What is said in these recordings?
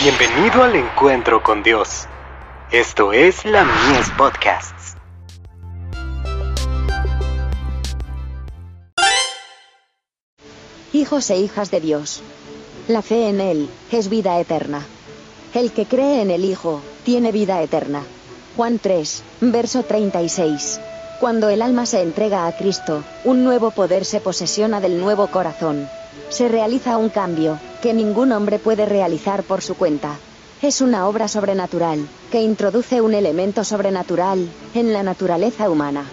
Bienvenido al encuentro con Dios. Esto es la Mies Podcasts. Hijos e hijas de Dios. La fe en Él es vida eterna. El que cree en el Hijo tiene vida eterna. Juan 3, verso 36. Cuando el alma se entrega a Cristo, un nuevo poder se posesiona del nuevo corazón. Se realiza un cambio, que ningún hombre puede realizar por su cuenta. Es una obra sobrenatural, que introduce un elemento sobrenatural, en la naturaleza humana.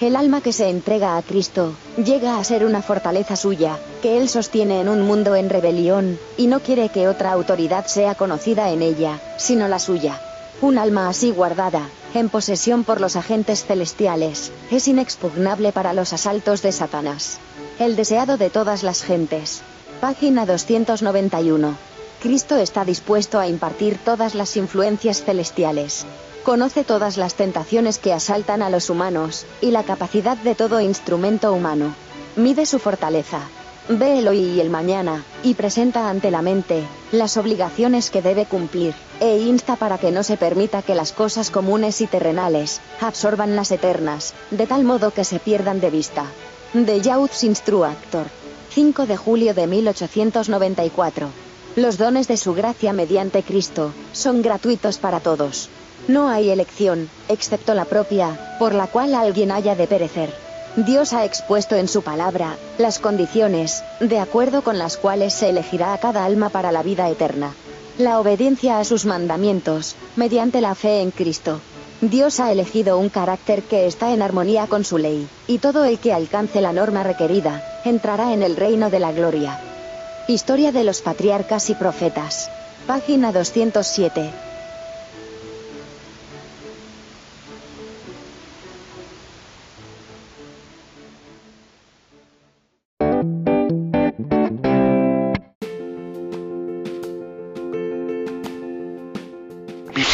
El alma que se entrega a Cristo, llega a ser una fortaleza suya, que Él sostiene en un mundo en rebelión, y no quiere que otra autoridad sea conocida en ella, sino la suya. Un alma así guardada, en posesión por los agentes celestiales, es inexpugnable para los asaltos de Satanás. El deseado de todas las gentes. Página 291. Cristo está dispuesto a impartir todas las influencias celestiales. Conoce todas las tentaciones que asaltan a los humanos, y la capacidad de todo instrumento humano. Mide su fortaleza, Ve el hoy y el mañana, y presenta ante la mente las obligaciones que debe cumplir, e insta para que no se permita que las cosas comunes y terrenales absorban las eternas, de tal modo que se pierdan de vista. De Youth's Instructor. 5 de julio de 1894. Los dones de su gracia mediante Cristo son gratuitos para todos. No hay elección, excepto la propia, por la cual alguien haya de perecer. Dios ha expuesto en su palabra las condiciones, de acuerdo con las cuales se elegirá a cada alma para la vida eterna. La obediencia a sus mandamientos, mediante la fe en Cristo. Dios ha elegido un carácter que está en armonía con su ley, y todo el que alcance la norma requerida, entrará en el reino de la gloria. Historia de los patriarcas y profetas. Página 207.